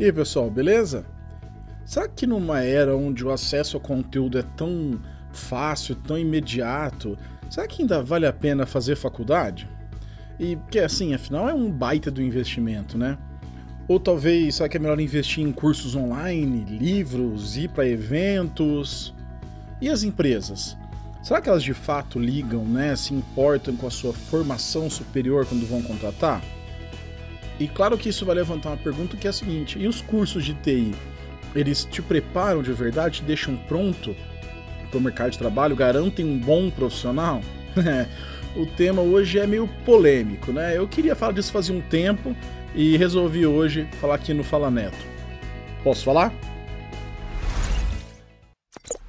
E aí, pessoal, beleza? Será que numa era onde o acesso ao conteúdo é tão fácil, tão imediato, será que ainda vale a pena fazer faculdade? E porque assim, afinal é um baita do investimento, né? Ou talvez, será que é melhor investir em cursos online, livros, ir para eventos? E as empresas? Será que elas de fato ligam, né, se importam com a sua formação superior quando vão contratar? E claro que isso vai levantar uma pergunta que é a seguinte: e os cursos de TI? Eles te preparam de verdade, te deixam pronto para o mercado de trabalho, garantem um bom profissional? o tema hoje é meio polêmico, né? Eu queria falar disso fazia um tempo e resolvi hoje falar aqui no Fala Neto. Posso falar?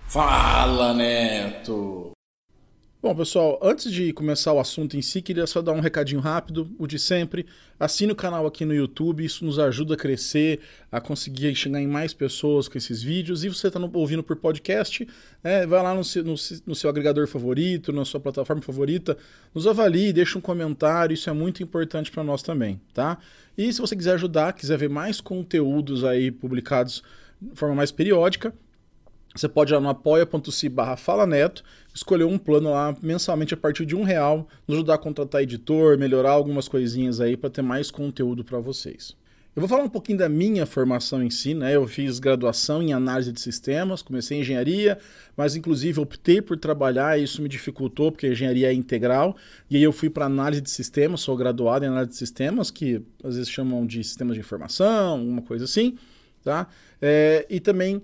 Fala Neto! Bom, pessoal, antes de começar o assunto em si, queria só dar um recadinho rápido, o de sempre. Assine o canal aqui no YouTube, isso nos ajuda a crescer, a conseguir chegar em mais pessoas com esses vídeos. E você está ouvindo por podcast, né, vai lá no seu, no, no seu, agregador favorito, na sua plataforma favorita, nos avalie, deixa um comentário, isso é muito importante para nós também, tá? E se você quiser ajudar, quiser ver mais conteúdos aí publicados de forma mais periódica, você pode ir lá no apoia.se barra falaneto, escolher um plano lá mensalmente a partir de um real, nos ajudar a contratar editor, melhorar algumas coisinhas aí para ter mais conteúdo para vocês. Eu vou falar um pouquinho da minha formação em si, né? Eu fiz graduação em análise de sistemas, comecei em engenharia, mas inclusive optei por trabalhar e isso me dificultou, porque a engenharia é integral, e aí eu fui para análise de sistemas, sou graduado em análise de sistemas, que às vezes chamam de sistemas de informação, uma coisa assim, tá? É, e também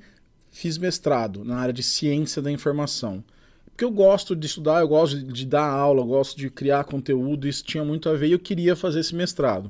fiz mestrado na área de ciência da informação. Porque eu gosto de estudar, eu gosto de dar aula, eu gosto de criar conteúdo, isso tinha muito a ver e eu queria fazer esse mestrado.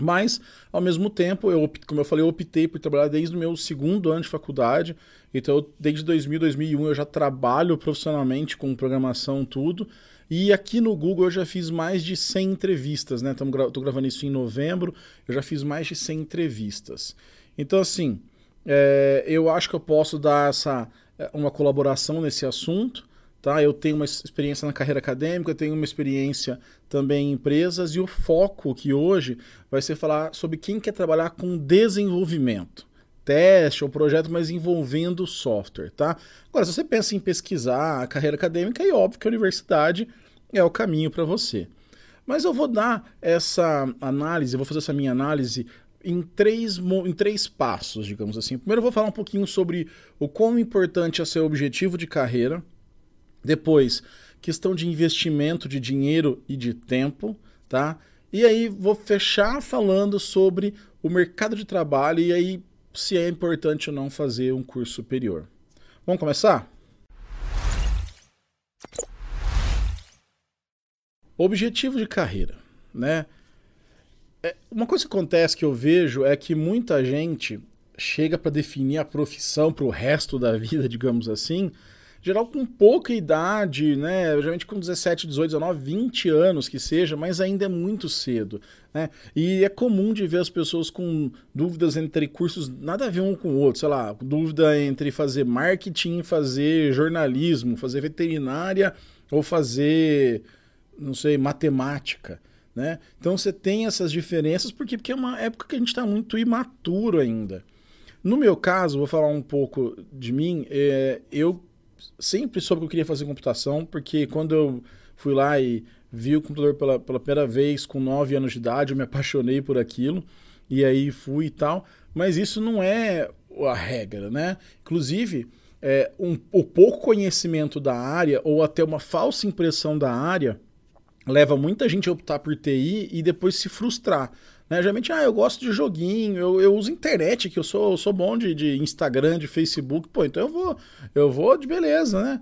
Mas, ao mesmo tempo, eu, como eu falei, eu optei por trabalhar desde o meu segundo ano de faculdade. Então, eu, desde 2000, 2001, eu já trabalho profissionalmente com programação, tudo. E aqui no Google eu já fiz mais de 100 entrevistas, né? Estou gravando isso em novembro, eu já fiz mais de 100 entrevistas. Então, assim, é, eu acho que eu posso dar essa, é, uma colaboração nesse assunto. Tá? Eu tenho uma experiência na carreira acadêmica, eu tenho uma experiência também em empresas, e o foco que hoje vai ser falar sobre quem quer trabalhar com desenvolvimento. Teste ou projeto, mas envolvendo software. Tá? Agora, se você pensa em pesquisar a carreira acadêmica, é óbvio que a universidade é o caminho para você. Mas eu vou dar essa análise, vou fazer essa minha análise em três, em três passos, digamos assim. Primeiro eu vou falar um pouquinho sobre o quão importante é seu objetivo de carreira. Depois, questão de investimento de dinheiro e de tempo, tá? E aí vou fechar falando sobre o mercado de trabalho e aí se é importante ou não fazer um curso superior. Vamos começar? Objetivo de carreira, né? É, uma coisa que acontece que eu vejo é que muita gente chega para definir a profissão para o resto da vida, digamos assim, geral com pouca idade, né? Geralmente com 17, 18, 19, 20 anos que seja, mas ainda é muito cedo, né? E é comum de ver as pessoas com dúvidas entre cursos nada a ver um com o outro, sei lá, dúvida entre fazer marketing, fazer jornalismo, fazer veterinária ou fazer, não sei, matemática. Né? Então você tem essas diferenças porque, porque é uma época que a gente está muito imaturo ainda. No meu caso, vou falar um pouco de mim. É, eu sempre soube que eu queria fazer computação, porque quando eu fui lá e vi o computador pela, pela primeira vez com 9 anos de idade, eu me apaixonei por aquilo, e aí fui e tal. Mas isso não é a regra, né? Inclusive, é, um, o pouco conhecimento da área, ou até uma falsa impressão da área, leva muita gente a optar por TI e depois se frustrar. Né? Geralmente, ah, eu gosto de joguinho, eu, eu uso internet, que eu sou, eu sou bom de, de Instagram, de Facebook, pô, então eu vou, eu vou de beleza, né?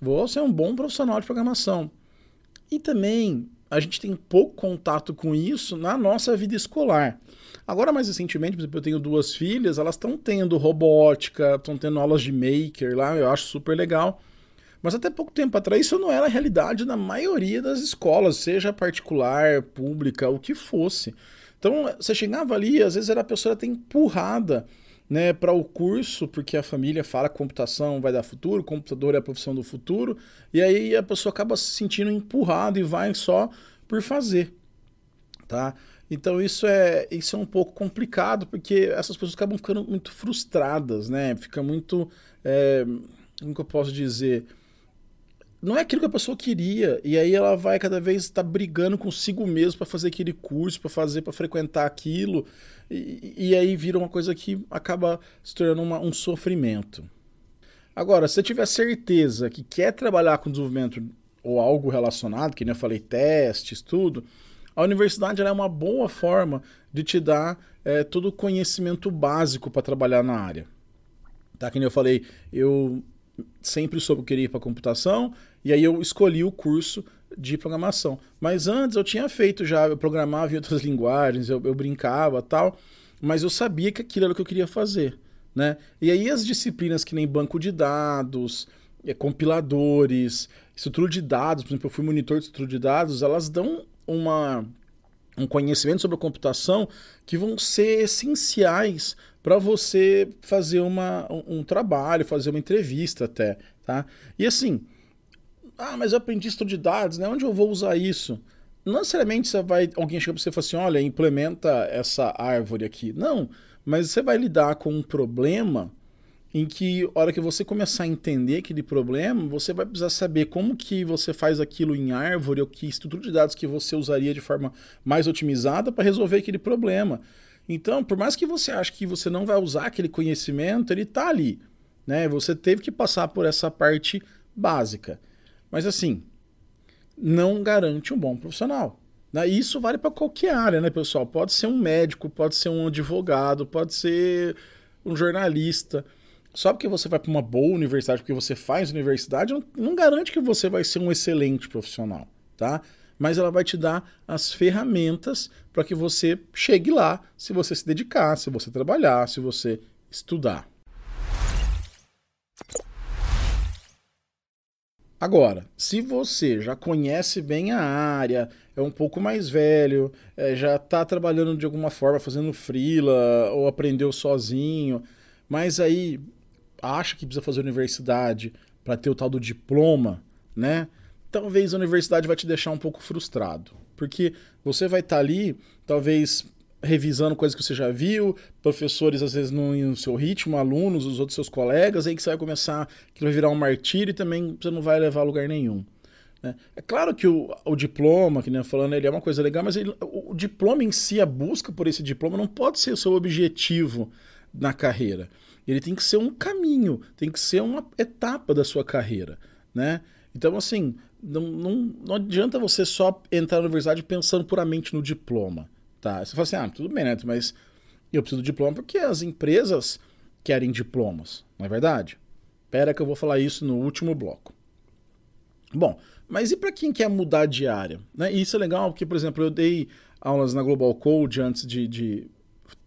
Vou ser um bom profissional de programação. E também a gente tem pouco contato com isso na nossa vida escolar. Agora, mais recentemente, por exemplo, eu tenho duas filhas, elas estão tendo robótica, estão tendo aulas de maker lá, eu acho super legal. Mas até pouco tempo atrás isso não era a realidade na maioria das escolas, seja particular, pública, o que fosse. Então você chegava ali, às vezes era a pessoa até empurrada né, para o curso, porque a família fala que computação vai dar futuro, computador é a profissão do futuro, e aí a pessoa acaba se sentindo empurrada e vai só por fazer. Tá? Então isso é, isso é um pouco complicado, porque essas pessoas acabam ficando muito frustradas, né? Fica muito. É, como que eu posso dizer? Não é aquilo que a pessoa queria, e aí ela vai cada vez estar tá brigando consigo mesmo para fazer aquele curso, para fazer, para frequentar aquilo, e, e, aí vira uma coisa que acaba se tornando uma, um sofrimento. Agora, se você tiver certeza que quer trabalhar com desenvolvimento ou algo relacionado, que nem eu falei, testes, tudo, a universidade é uma boa forma de te dar é, todo o conhecimento básico para trabalhar na área. Tá? Que nem eu falei, eu sempre soube que queria ir para computação, e aí eu escolhi o curso de programação. Mas antes eu tinha feito já, eu programava em outras linguagens, eu, eu brincava tal, mas eu sabia que aquilo era o que eu queria fazer. Né? E aí as disciplinas que nem banco de dados, é, compiladores, estrutura de dados, por exemplo, eu fui monitor de estrutura de dados, elas dão uma, um conhecimento sobre a computação que vão ser essenciais para você fazer uma, um, um, trabalho, fazer uma entrevista até, tá? E assim, ah, mas eu aprendi estudo de dados, né? Onde eu vou usar isso? Não necessariamente você vai, alguém chega para você e fala assim, olha, implementa essa árvore aqui. Não, mas você vai lidar com um problema em que, hora que você começar a entender aquele problema, você vai precisar saber como que você faz aquilo em árvore ou que estrutura de dados que você usaria de forma mais otimizada para resolver aquele problema. Então, por mais que você ache que você não vai usar aquele conhecimento, ele está ali. Né? Você teve que passar por essa parte básica. Mas assim, não garante um bom profissional. Né? Isso vale para qualquer área, né, pessoal? Pode ser um médico, pode ser um advogado, pode ser um jornalista. Só porque você vai para uma boa universidade, porque você faz universidade, não, não garante que você vai ser um excelente profissional, tá? Mas ela vai te dar as ferramentas para que você chegue lá, se você se dedicar, se você trabalhar, se você estudar. Agora, se você já conhece bem a área, é um pouco mais velho, é, já está trabalhando de alguma forma, fazendo freela ou aprendeu sozinho, mas aí acha que precisa fazer universidade para ter o tal do diploma, né? Talvez a universidade vai te deixar um pouco frustrado, porque você vai estar tá ali, talvez revisando coisas que você já viu, professores às vezes não no seu ritmo, alunos, os outros seus colegas, aí que você vai começar, que vai virar um martírio e também você não vai levar a lugar nenhum. Né? É claro que o, o diploma, que nem eu falando, ele é uma coisa legal, mas ele, o, o diploma em si, a busca por esse diploma não pode ser o seu objetivo na carreira. Ele tem que ser um caminho, tem que ser uma etapa da sua carreira, né? Então, assim, não, não, não adianta você só entrar na universidade pensando puramente no diploma, tá? Você fala assim, ah, tudo bem, né? Mas eu preciso do diploma porque as empresas querem diplomas, não é verdade? Espera que eu vou falar isso no último bloco. Bom, mas e para quem quer mudar de área? Né? E isso é legal porque, por exemplo, eu dei aulas na Global Code antes de, de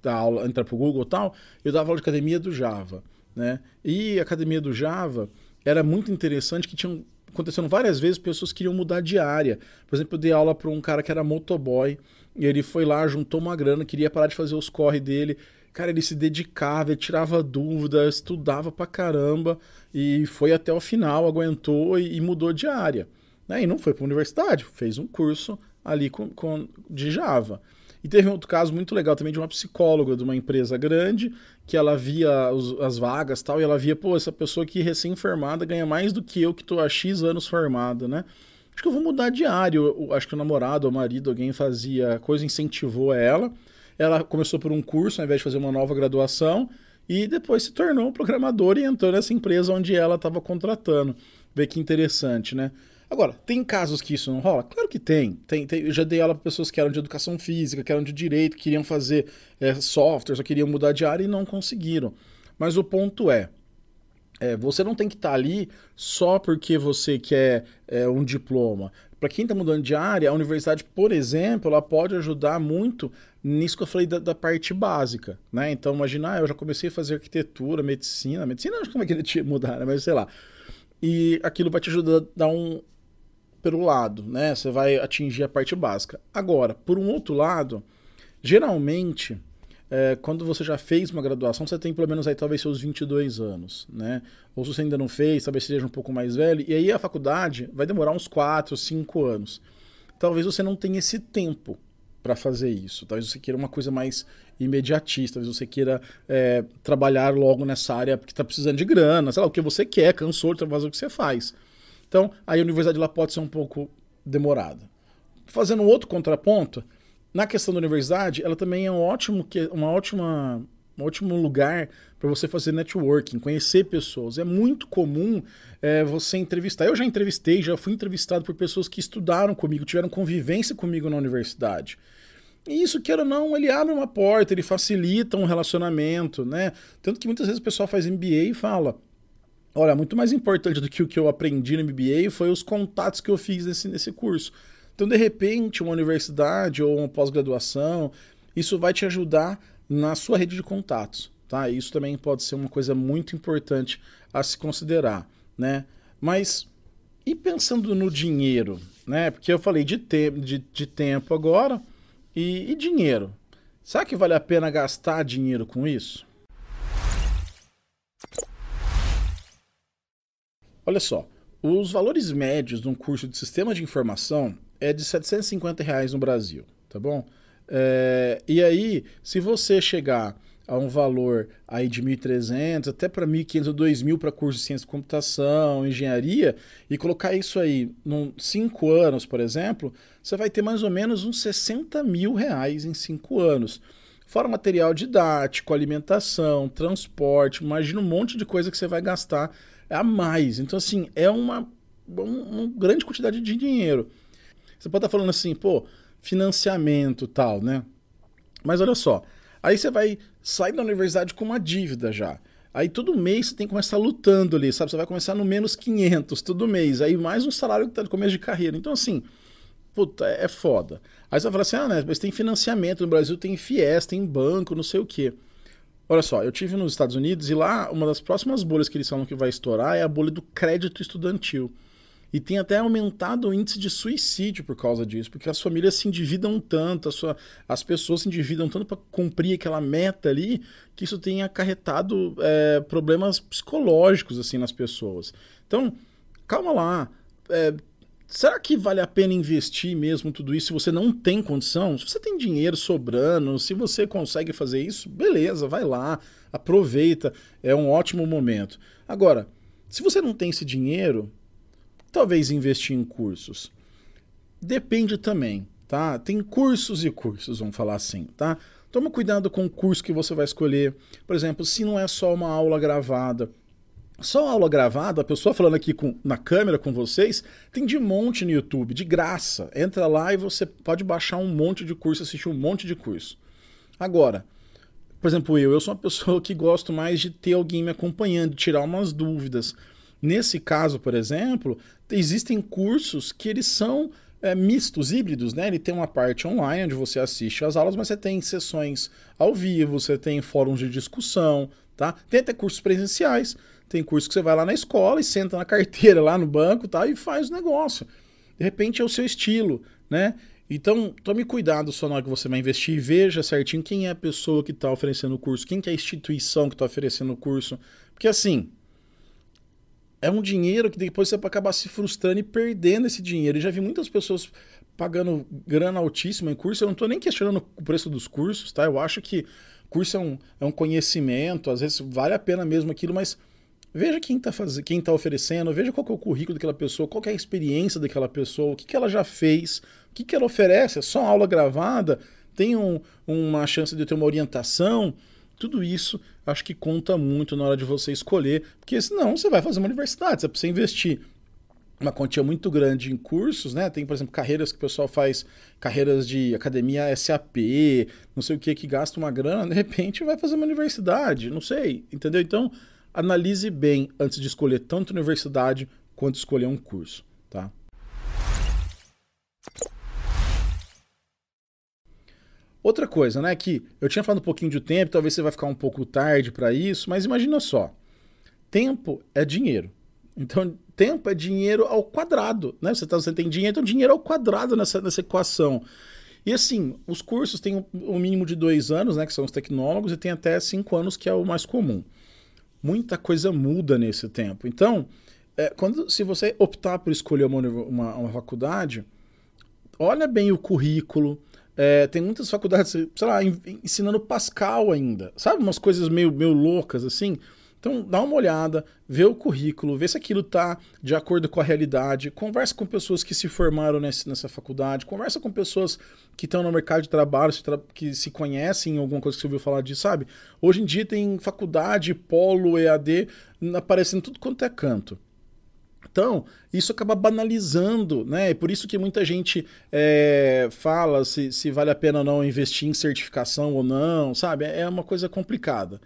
da aula, entrar pro Google e tal, eu dava aula de academia do Java, né? E a academia do Java era muito interessante que tinham acontecendo várias vezes pessoas queriam mudar de área. Por exemplo, eu dei aula para um cara que era motoboy, e ele foi lá, juntou uma grana, queria parar de fazer os corre dele. Cara, ele se dedicava, ele tirava dúvida, estudava pra caramba e foi até o final, aguentou e, e mudou de área. Né? E não foi para universidade, fez um curso ali com, com, de Java. E teve um outro caso muito legal também de uma psicóloga de uma empresa grande, que ela via os, as vagas tal, e ela via, pô, essa pessoa aqui recém-formada ganha mais do que eu que estou há X anos formada, né? Acho que eu vou mudar de área. Eu, acho que o namorado o marido, alguém fazia coisa, incentivou ela. Ela começou por um curso ao invés de fazer uma nova graduação e depois se tornou programadora e entrou nessa empresa onde ela estava contratando. Vê que interessante, né? Agora, tem casos que isso não rola? Claro que tem. tem, tem eu já dei aula para pessoas que eram de educação física, que eram de direito, que queriam fazer é, software, só queriam mudar de área e não conseguiram. Mas o ponto é, é você não tem que estar tá ali só porque você quer é, um diploma. Para quem está mudando de área, a universidade, por exemplo, ela pode ajudar muito nisso que eu falei da, da parte básica. Né? Então, imagina, ah, eu já comecei a fazer arquitetura, medicina. Medicina, acho que não vai querer mudar, né? mas sei lá. E aquilo vai te ajudar a dar um, pelo lado, né? Você vai atingir a parte básica. Agora, por um outro lado, geralmente, é, quando você já fez uma graduação, você tem pelo menos aí talvez seus 22 anos, né? Ou se você ainda não fez, talvez seja um pouco mais velho, e aí a faculdade vai demorar uns 4, 5 anos. Talvez você não tenha esse tempo, para fazer isso. Talvez você queira uma coisa mais imediatista, talvez você queira é, trabalhar logo nessa área porque está precisando de grana, sei lá, o que você quer, cansou de fazer o que você faz. Então, aí a universidade lá pode ser um pouco demorada. Fazendo outro contraponto, na questão da universidade, ela também é um ótimo, uma ótima, um ótimo lugar para você fazer networking, conhecer pessoas. É muito comum é, você entrevistar. Eu já entrevistei, já fui entrevistado por pessoas que estudaram comigo, tiveram convivência comigo na universidade. E isso, queira ou não, ele abre uma porta, ele facilita um relacionamento, né? Tanto que muitas vezes o pessoal faz MBA e fala: olha, muito mais importante do que o que eu aprendi no MBA foi os contatos que eu fiz nesse, nesse curso. Então, de repente, uma universidade ou uma pós-graduação, isso vai te ajudar na sua rede de contatos, tá? Isso também pode ser uma coisa muito importante a se considerar, né? Mas e pensando no dinheiro, né? Porque eu falei de, te de, de tempo agora e, e dinheiro. Será que vale a pena gastar dinheiro com isso? Olha só, os valores médios de um curso de sistema de informação é de 750 reais no Brasil, tá bom? É, e aí, se você chegar a um valor aí de 1.300 até para 1.500 ou 2.000 para curso de ciência de computação, engenharia, e colocar isso aí em 5 anos, por exemplo, você vai ter mais ou menos uns 60 mil reais em 5 anos. Fora material didático, alimentação, transporte, imagina um monte de coisa que você vai gastar a mais. Então, assim, é uma, uma grande quantidade de dinheiro. Você pode estar falando assim, pô, financiamento tal, né? Mas olha só, aí você vai sair da universidade com uma dívida já. Aí todo mês você tem que começar lutando ali, sabe? Você vai começar no menos 500 todo mês, aí mais um salário que tá no começo de carreira. Então, assim, puta, é foda. Aí você vai falar assim, ah, né, mas tem financiamento no Brasil, tem FIES, tem banco, não sei o quê. Olha só, eu tive nos Estados Unidos e lá uma das próximas bolhas que eles falam que vai estourar é a bolha do crédito estudantil. E tem até aumentado o índice de suicídio por causa disso, porque as famílias se endividam tanto, sua, as pessoas se endividam tanto para cumprir aquela meta ali, que isso tem acarretado é, problemas psicológicos assim nas pessoas. Então, calma lá. É, será que vale a pena investir mesmo tudo isso se você não tem condição? Se você tem dinheiro sobrando, se você consegue fazer isso, beleza, vai lá, aproveita, é um ótimo momento. Agora, se você não tem esse dinheiro, Talvez investir em cursos. Depende também, tá? Tem cursos e cursos, vamos falar assim, tá? Toma cuidado com o curso que você vai escolher. Por exemplo, se não é só uma aula gravada, só aula gravada, a pessoa falando aqui com, na câmera com vocês, tem de monte no YouTube, de graça. Entra lá e você pode baixar um monte de curso, assistir um monte de curso. Agora, por exemplo, eu, eu sou uma pessoa que gosto mais de ter alguém me acompanhando, tirar umas dúvidas. Nesse caso, por exemplo, existem cursos que eles são é, mistos, híbridos, né? Ele tem uma parte online onde você assiste as aulas, mas você tem sessões ao vivo, você tem fóruns de discussão, tá? Tem até cursos presenciais, tem curso que você vai lá na escola e senta na carteira lá no banco tá? e faz o negócio. De repente é o seu estilo, né? Então, tome cuidado só na hora que você vai investir e veja certinho quem é a pessoa que está oferecendo o curso, quem que é a instituição que está oferecendo o curso. Porque assim, é um dinheiro que depois você vai acabar se frustrando e perdendo esse dinheiro. Eu já vi muitas pessoas pagando grana altíssima em curso. Eu não estou nem questionando o preço dos cursos, tá? Eu acho que curso é um, é um conhecimento, às vezes vale a pena mesmo aquilo, mas veja quem está fazendo, quem tá oferecendo, veja qual é o currículo daquela pessoa, qual é a experiência daquela pessoa, o que, que ela já fez, o que, que ela oferece. É só aula gravada? Tem um, uma chance de ter uma orientação? Tudo isso acho que conta muito na hora de você escolher, porque senão você vai fazer uma universidade, você precisa investir uma quantia muito grande em cursos, né? Tem, por exemplo, carreiras que o pessoal faz, carreiras de academia SAP, não sei o que, que gasta uma grana, de repente vai fazer uma universidade, não sei, entendeu? Então, analise bem antes de escolher tanto universidade quanto escolher um curso, tá? Outra coisa, né, que eu tinha falado um pouquinho de tempo, talvez você vai ficar um pouco tarde para isso, mas imagina só. Tempo é dinheiro. Então, tempo é dinheiro ao quadrado, né? Você, tá, você tem dinheiro, então dinheiro ao quadrado nessa, nessa equação. E assim, os cursos têm um, mínimo de dois anos, né, que são os tecnólogos, e tem até cinco anos, que é o mais comum. Muita coisa muda nesse tempo. Então, é, quando, se você optar por escolher uma, uma, uma faculdade, olha bem o currículo, É, tem muitas faculdades, sei lá, ensinando Pascal ainda. Sabe? Umas coisas meio, meio loucas assim. Então, dá uma olhada, vê o currículo, vê se aquilo está de acordo com a realidade, conversa com pessoas que se formaram nesse, nessa faculdade, conversa com pessoas que estão no mercado de trabalho, que se conhecem alguma coisa que você ouviu falar disso, sabe? Hoje em dia tem faculdade, polo, EAD, aparecendo tudo quanto é canto. Então, isso acaba banalizando, né? É por isso que muita gente é, fala se, se vale a pena ou não investir em certificação ou não, sabe? É uma coisa complicada.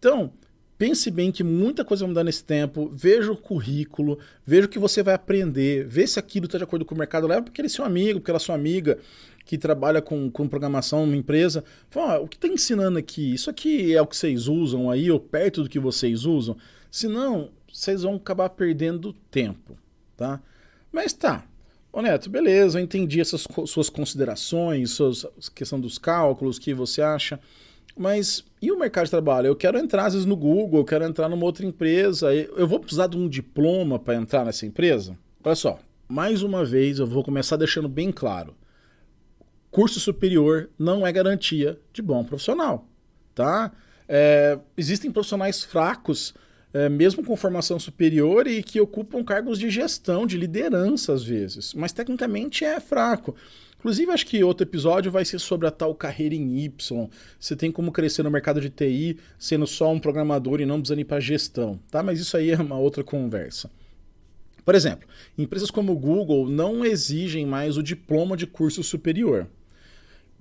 Então, pense bem que muita coisa vai mudar nesse tempo, veja o currículo, veja o que você vai aprender, vê se aquilo está de acordo com o mercado, leva porque ele é seu amigo, porque ela é sua amiga que trabalha com, com programação numa empresa. Fala, o que está ensinando aqui? Isso aqui é o que vocês usam aí, ou perto do que vocês usam? Se não, vocês vão acabar perdendo tempo, tá? Mas tá, Ô Neto, beleza, eu entendi essas suas considerações, suas questão dos cálculos, que você acha. Mas e o mercado de trabalho? Eu quero entrar às vezes no Google, eu quero entrar numa outra empresa. Eu vou precisar de um diploma para entrar nessa empresa? Olha só, mais uma vez eu vou começar deixando bem claro. Curso superior não é garantia de bom profissional, tá? É, existem profissionais fracos, é, mesmo com formação superior, e que ocupam cargos de gestão, de liderança às vezes, mas tecnicamente é fraco. Inclusive, acho que outro episódio vai ser sobre a tal carreira em Y. Você tem como crescer no mercado de TI sendo só um programador e não precisando ir para gestão, tá? Mas isso aí é uma outra conversa. Por exemplo, empresas como o Google não exigem mais o diploma de curso superior.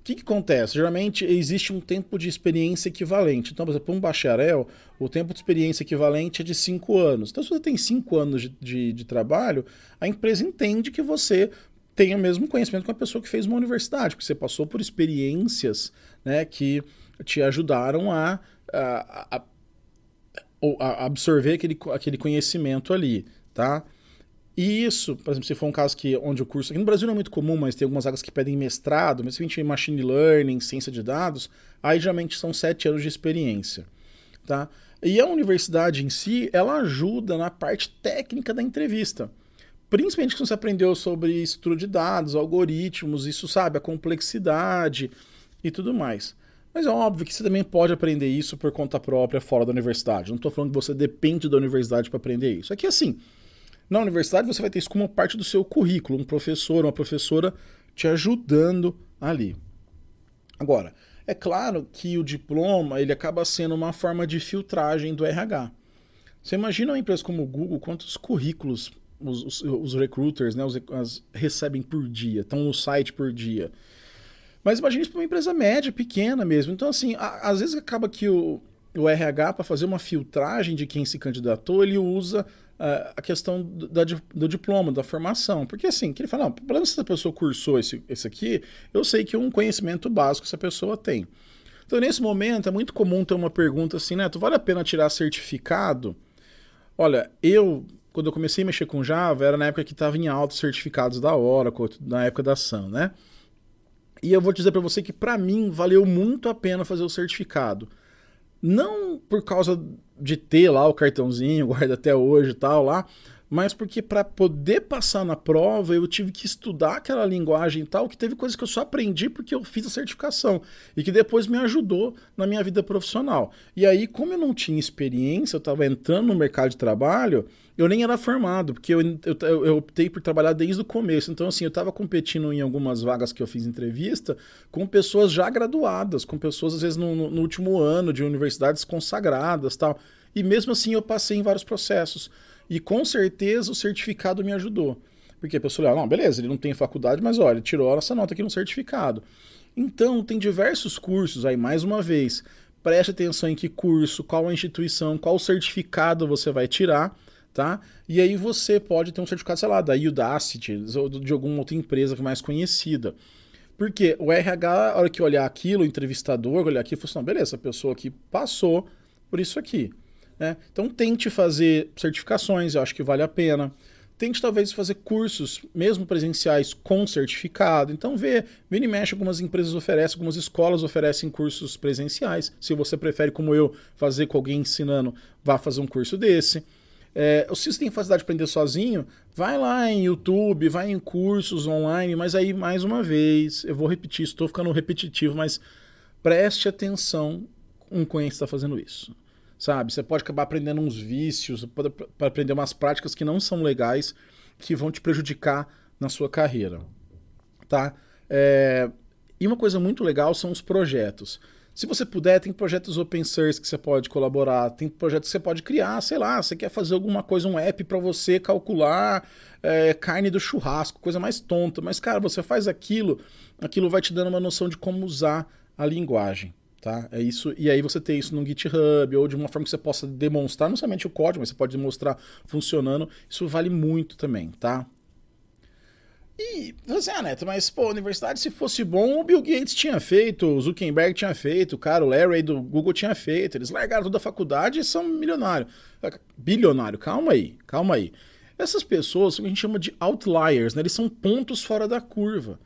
O que, que, acontece? Geralmente existe um tempo de experiência equivalente. Então, por exemplo, um bacharel, o tempo de experiência equivalente é de 5 anos. Então, se você tem 5 anos de, de, de, trabalho, a empresa entende que você tenha o mesmo conhecimento que uma pessoa que fez uma universidade, porque você passou por experiências né, que te ajudaram a, a, a, a absorver aquele, aquele conhecimento ali, tá? E isso, por exemplo, se for um caso que onde o curso. Aqui no Brasil não é muito comum, mas tem algumas áreas que pedem mestrado, mas se a gente em machine learning, ciência de dados, aí geralmente são sete anos de experiência. Tá? E a universidade em si, ela ajuda na parte técnica da entrevista. Principalmente quando você aprendeu sobre estrutura de dados, algoritmos, isso sabe, a complexidade e tudo mais. Mas é óbvio que você também pode aprender isso por conta própria fora da universidade. Não estou falando que você depende da universidade para aprender isso. Aqui, assim, na universidade você vai ter isso como parte do seu currículo, um professor, uma professora te ajudando ali. Agora, é claro que o diploma ele acaba sendo uma forma de filtragem do RH. Você imagina uma empresa como o Google, quantos currículos os, os, os recruiters né, os, as, recebem por dia, estão no site por dia. Mas imagine isso para uma empresa média, pequena mesmo. Então, assim, a, às vezes acaba que o, o RH, para fazer uma filtragem de quem se candidatou, ele usa uh, a questão do, da, do diploma, da formação. Porque, assim, que ele fala, não, pelo menos se a pessoa cursou esse, esse aqui, eu sei que um conhecimento básico essa pessoa tem. Então, nesse momento, é muito comum ter uma pergunta assim, né? Tu vale a pena tirar certificado? Olha, eu quando eu comecei a mexer com Java, era na época que estava em alta certificados da Oracle, na época da Sun, né? E eu vou dizer para você que para mim valeu muito a pena fazer o certificado. Não por causa de ter lá o cartãozinho, guarda até hoje e tal lá, mas porque para poder passar na prova eu tive que estudar aquela linguagem e tal, que teve coisas que eu só aprendi porque eu fiz a certificação e que depois me ajudou na minha vida profissional. E aí, como eu não tinha experiência, eu estava entrando no mercado de trabalho, eu nem era formado, porque eu, eu, eu, optei por trabalhar desde o começo. Então, assim, eu estava competindo em algumas vagas que eu fiz entrevista com pessoas já graduadas, com pessoas, às vezes, no, no último ano de universidades consagradas tal. E mesmo assim, eu passei em vários processos. E com certeza o certificado me ajudou. Porque a pessoa olha, não, beleza, ele não tem faculdade, mas olha, tirou essa nota aqui no certificado. Então, tem diversos cursos aí, mais uma vez. Preste atenção em que curso, qual a instituição, qual certificado você vai tirar tá? E aí você pode ter um certificado, sei lá, da Udacity ou de alguma outra empresa é mais conhecida. Porque o RH, a hora que olhar aquilo, o entrevistador olhar aquilo, falou assim, não, beleza, a pessoa aqui passou por isso aqui. Né? Então tente fazer certificações, eu acho que vale a pena. Tente talvez fazer cursos, mesmo presenciais, com certificado. Então vê, vê e mexe, algumas empresas oferecem, algumas escolas oferecem cursos presenciais. Se você prefere, como eu, fazer com alguém ensinando, vá fazer um curso desse. É, se você tem facilidade de aprender sozinho, vai lá em YouTube, vai em cursos online, mas aí, mais uma vez, eu vou repetir, estou ficando repetitivo, mas preste atenção com quem está fazendo isso. Sabe? Você pode acabar aprendendo uns vícios, pode aprender umas práticas que não são legais, que vão te prejudicar na sua carreira. Tá? É... E uma coisa muito legal são os projetos. Se você puder, tem projetos open source que você pode colaborar, tem projetos que você pode criar, sei lá, você quer fazer alguma coisa, um app para você calcular é, carne do churrasco, coisa mais tonta, mas cara, você faz aquilo, aquilo vai te dando uma noção de como usar a linguagem. Tá? É isso, e aí você tem isso no GitHub ou de uma forma que você possa demonstrar não somente o código, mas você pode demonstrar funcionando. Isso vale muito também, tá? E você, ah, Neto, mas pô, a universidade, se fosse bom, o Bill Gates tinha feito, o Zuckerberg tinha feito, o cara, o Larry do Google tinha feito. Eles largaram toda a faculdade e são milionários. Bilionário, calma aí, calma aí. Essas pessoas a gente chama de outliers, né? Eles são pontos fora da curva.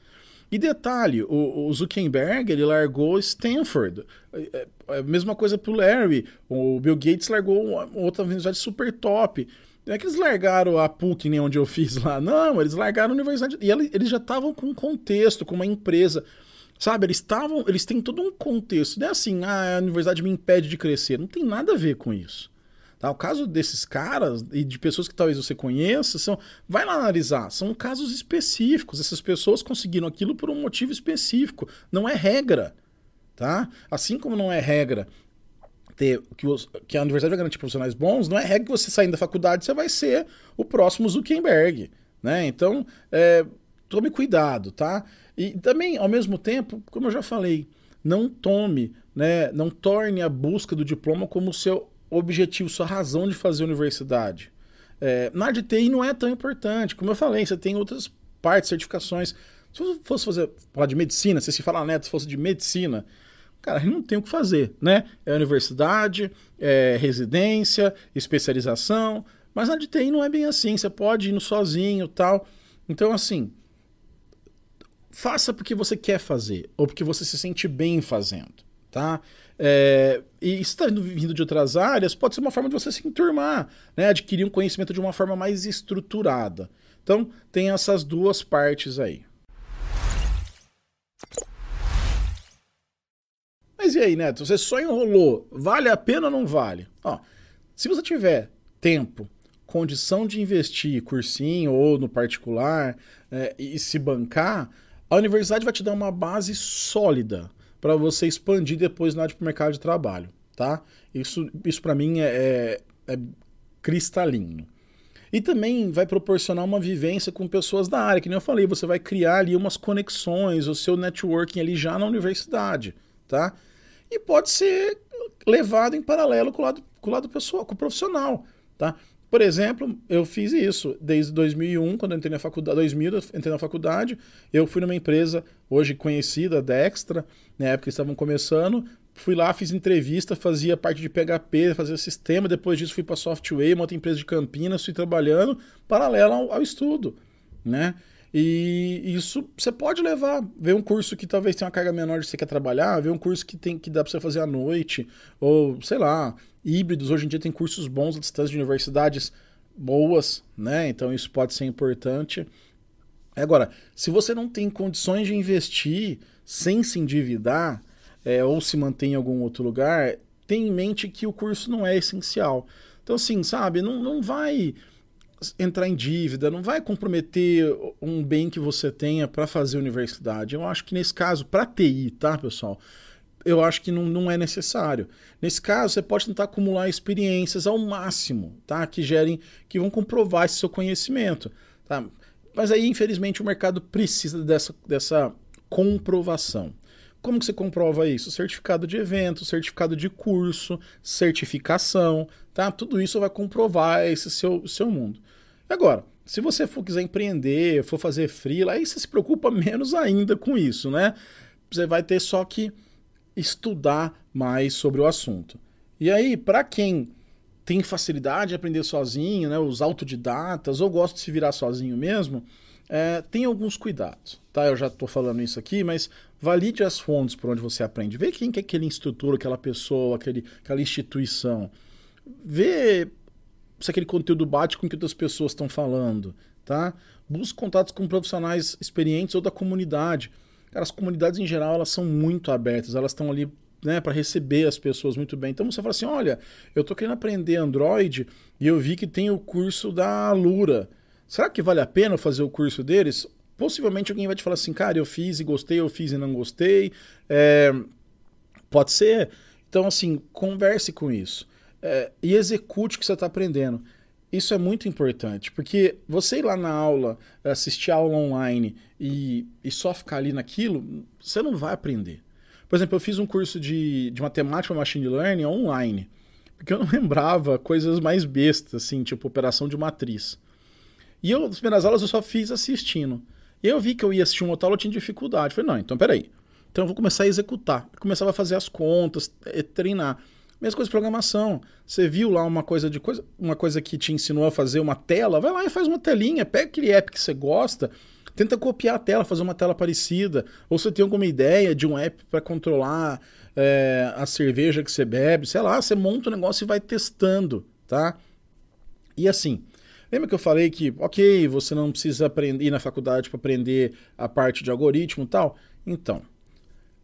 E detalhe, o, o Zuckerberg ele largou Stanford. É, é, é mesma coisa para o Larry. O Bill Gates largou outra universidade super top. Não é que eles largaram a PUC, nem onde eu fiz lá. Não, eles largaram a universidade. E eles já estavam com um contexto, com uma empresa. Sabe, eles estavam. Eles têm todo um contexto. Não é assim, ah, a universidade me impede de crescer. Não tem nada a ver com isso. Tá? O caso desses caras e de pessoas que talvez você conheça, são, vai lá analisar, são casos específicos. Essas pessoas conseguiram aquilo por um motivo específico. Não é regra. Tá? Assim como não é regra ter que, os, que a universidade vai garantir profissionais bons, não é regra que você saindo da faculdade você vai ser o próximo Zuckerberg, né? Então, é, tome cuidado, tá? E também, ao mesmo tempo, como eu já falei, não tome, né, não torne a busca do diploma como seu objetivo, sua razão de fazer universidade. É, na de TI não é tão importante, como eu falei, você tem outras partes, certificações. Se você fosse fazer, falar de medicina, se você falar neto, se fosse de medicina, cara, não tem o que fazer, né? É universidade, é residência, especialização, mas na de TI não é bem assim, você pode ir sozinho tal. Então, assim, faça porque você quer fazer, ou porque você se sente bem fazendo, tá? É, e se está vindo de outras áreas, pode ser uma forma de você se enturmar, né? adquirir um conhecimento de uma forma mais estruturada. Então, tem essas duas partes aí. Mas e aí, Neto? Você só enrolou. Vale a pena ou não vale? Ó, se você tiver tempo, condição de investir cursinho ou no particular é, e se bancar, a universidade vai te dar uma base sólida para você expandir depois na área mercado de trabalho, tá? Isso, isso para mim é, é, é cristalino. E também vai proporcionar uma vivência com pessoas da área, que nem eu falei, você vai criar ali umas conexões, o seu networking ali já na universidade, tá? e pode ser levado em paralelo com o lado, com o lado pessoal, com o profissional, tá? Por exemplo, eu fiz isso desde 2001, quando eu entrei na faculdade, 2000, eu entrei na faculdade, eu fui numa empresa hoje conhecida, Dextra, na época estavam começando, fui lá, fiz entrevista, fazia parte de PHP, fazia sistema, depois disso fui para Software, uma outra empresa de Campinas, fui trabalhando paralelo ao, ao estudo, né? E isso você pode levar, ver um curso que talvez tenha uma carga menor de você quer trabalhar, ver um curso que tem que dá para você fazer à noite, ou sei lá, híbridos. Hoje em dia tem cursos bons à distância de universidades boas, né? Então isso pode ser importante. Agora, se você não tem condições de investir sem se endividar, é, ou se mantém em algum outro lugar, tenha em mente que o curso não é essencial. Então, assim, sabe, não, não vai entrar em dívida, não vai comprometer um bem que você tenha para fazer universidade. Eu acho que nesse caso, para TI, tá, pessoal? Eu acho que não, não é necessário. Nesse caso, você pode tentar acumular experiências ao máximo, tá? Que gerem, que vão comprovar esse seu conhecimento, tá? Mas aí, infelizmente, o mercado precisa dessa, dessa comprovação. Como que você comprova isso? Certificado de evento, certificado de curso, certificação, tá? Tudo isso vai comprovar esse seu, seu mundo. Agora, se você for quiser empreender, for fazer freela, aí você se preocupa menos ainda com isso, né? Você vai ter só que estudar mais sobre o assunto. E aí, para quem tem facilidade de aprender sozinho, né, os autodidatas, ou gosta de se virar sozinho mesmo, é, tem alguns cuidados, tá? Eu já estou falando isso aqui, mas valide as fontes por onde você aprende. Vê quem que é aquele instrutor, aquela pessoa, aquele, aquela instituição. Vê se aquele conteúdo bate com o que outras pessoas estão falando, tá? Busque contatos com profissionais experientes ou da comunidade. Cara, as comunidades em geral, elas são muito abertas, elas estão ali né, para receber as pessoas muito bem. Então você fala assim: olha, eu estou querendo aprender Android e eu vi que tem o curso da Lura. Será que vale a pena fazer o curso deles? Possivelmente alguém vai te falar assim, cara, eu fiz e gostei, eu fiz e não gostei. É, pode ser. Então, assim, converse com isso. É, e execute o que você está aprendendo. Isso é muito importante, porque você ir lá na aula, assistir aula online e, e só ficar ali naquilo, você não vai aprender. Por exemplo, eu fiz um curso de, de matemática machine learning online, porque eu não lembrava coisas mais bestas, assim, tipo operação de matriz. E eu, nas primeiras aulas, eu só fiz assistindo. E eu vi que eu ia assistir uma outra aula, eu tinha dificuldade. Eu falei, não, então peraí. Então eu vou começar a executar. Eu começava a fazer as contas, é, treinar. Mesma coisa de programação. Você viu lá uma coisa de coisa, uma coisa que te ensinou a fazer uma tela, vai lá e faz uma telinha, pega aquele app que você gosta, tenta copiar a tela, fazer uma tela parecida. Ou você tem alguma ideia de um app para controlar é, a cerveja que você bebe, sei lá, você monta o um negócio e vai testando, tá? E assim, lembra que eu falei que, ok, você não precisa aprender, ir na faculdade para aprender a parte de algoritmo e tal? Então,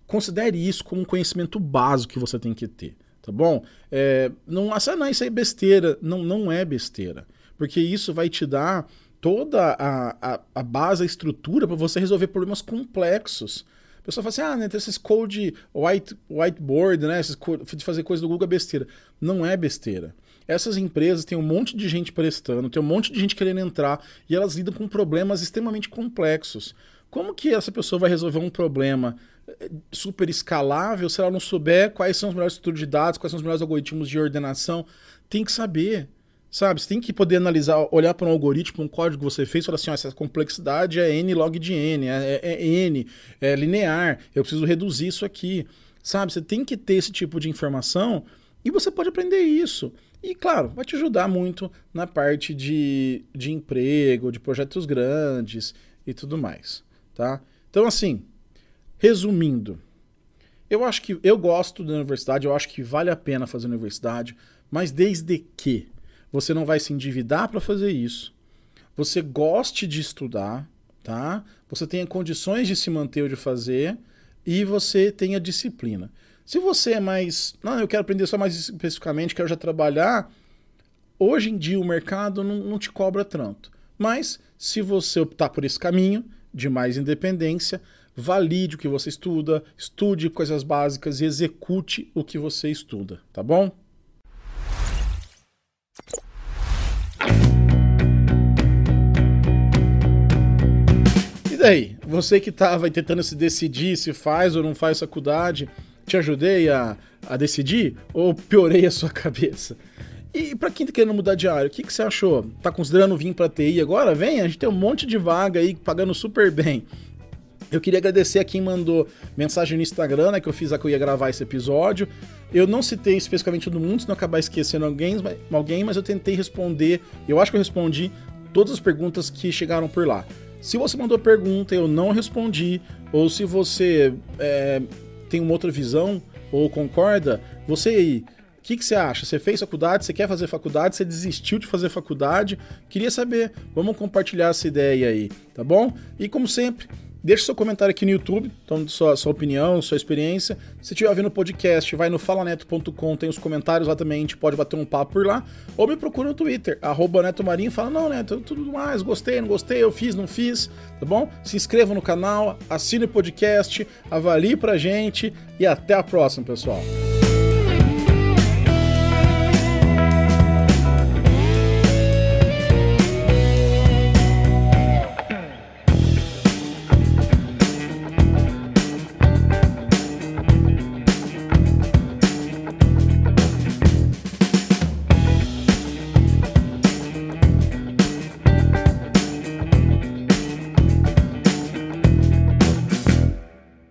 considere isso como um conhecimento básico que você tem que ter, tá bom? É, não, ah, não, isso aí é besteira. Não, não é besteira. Porque isso vai te dar toda a, a, a base, a estrutura para você resolver problemas complexos. A pessoa fala assim, ah, né, tem esses code white, whiteboard, né, esses de fazer coisa do Google é besteira. Não é besteira. Essas empresas têm um monte de gente prestando, tem um monte de gente querendo entrar e elas lidam com problemas extremamente complexos. Como que essa pessoa vai resolver um problema eh, super escalável se ela não souber quais são os melhores estruturas de dados, quais são os melhores algoritmos de ordenação? Tem que saber. Sabe, você tem que poder analisar, olhar para um algoritmo, um código que você fez e falar assim, ó, essa complexidade é n log de n, é, é, é, n, é linear, eu preciso reduzir isso aqui. Sabe, você tem que ter esse tipo de informação e você pode aprender isso. E, claro, vai te ajudar muito na parte de, de emprego, de projetos grandes e tudo mais, tá? Então, assim, resumindo, eu acho que eu gosto da universidade, eu acho que vale a pena fazer universidade, mas desde que você não vai se endividar para fazer isso. Você goste de estudar, tá? Você tenha condições de se manter ou de fazer e você tenha disciplina. Se você é mais, não, eu quero aprender só mais especificamente, quero já trabalhar, hoje em dia o mercado não, não te cobra tanto. Mas se você optar por esse caminho de mais independência, valide o que você estuda, estude coisas básicas e execute o que você estuda, tá bom? E daí? Você que estava tentando se decidir se faz ou não faz faculdade, te ajudei a, a decidir ou piorei a sua cabeça? E para quem tá querendo mudar de área, o que, que você achou? Tá considerando vir para TI agora? Vem, a gente tem um monte de vaga aí pagando super bem. Eu queria agradecer a quem mandou mensagem no Instagram, né, que eu fiz a que eu ia gravar esse episódio. Eu não citei especificamente todo mundo, se não acabar esquecendo alguém, alguém, mas eu tentei responder, eu acho que eu respondi todas as perguntas que chegaram por lá. Se você mandou pergunta e eu não respondi, ou se você é, tem uma outra visão ou concorda, você aí, o que, que, você acha? Você fez faculdade? Você quer fazer faculdade? Você desistiu de fazer faculdade? Queria saber. Vamos compartilhar essa ideia aí, tá bom? E como sempre, Deixe seu comentário aqui no YouTube, então sua, sua opinião, sua experiência. Se estiver ouvindo o podcast, vai no falaneto.com, tem os comentários lá também, a gente pode bater um papo por lá. Ou me procura no Twitter, arroba Neto Marinho, fala, não, Neto, tudo mais, gostei, não gostei, eu fiz, não fiz, tá bom? Se inscreva no canal, assine o podcast, avalie pra gente e até a próxima, pessoal.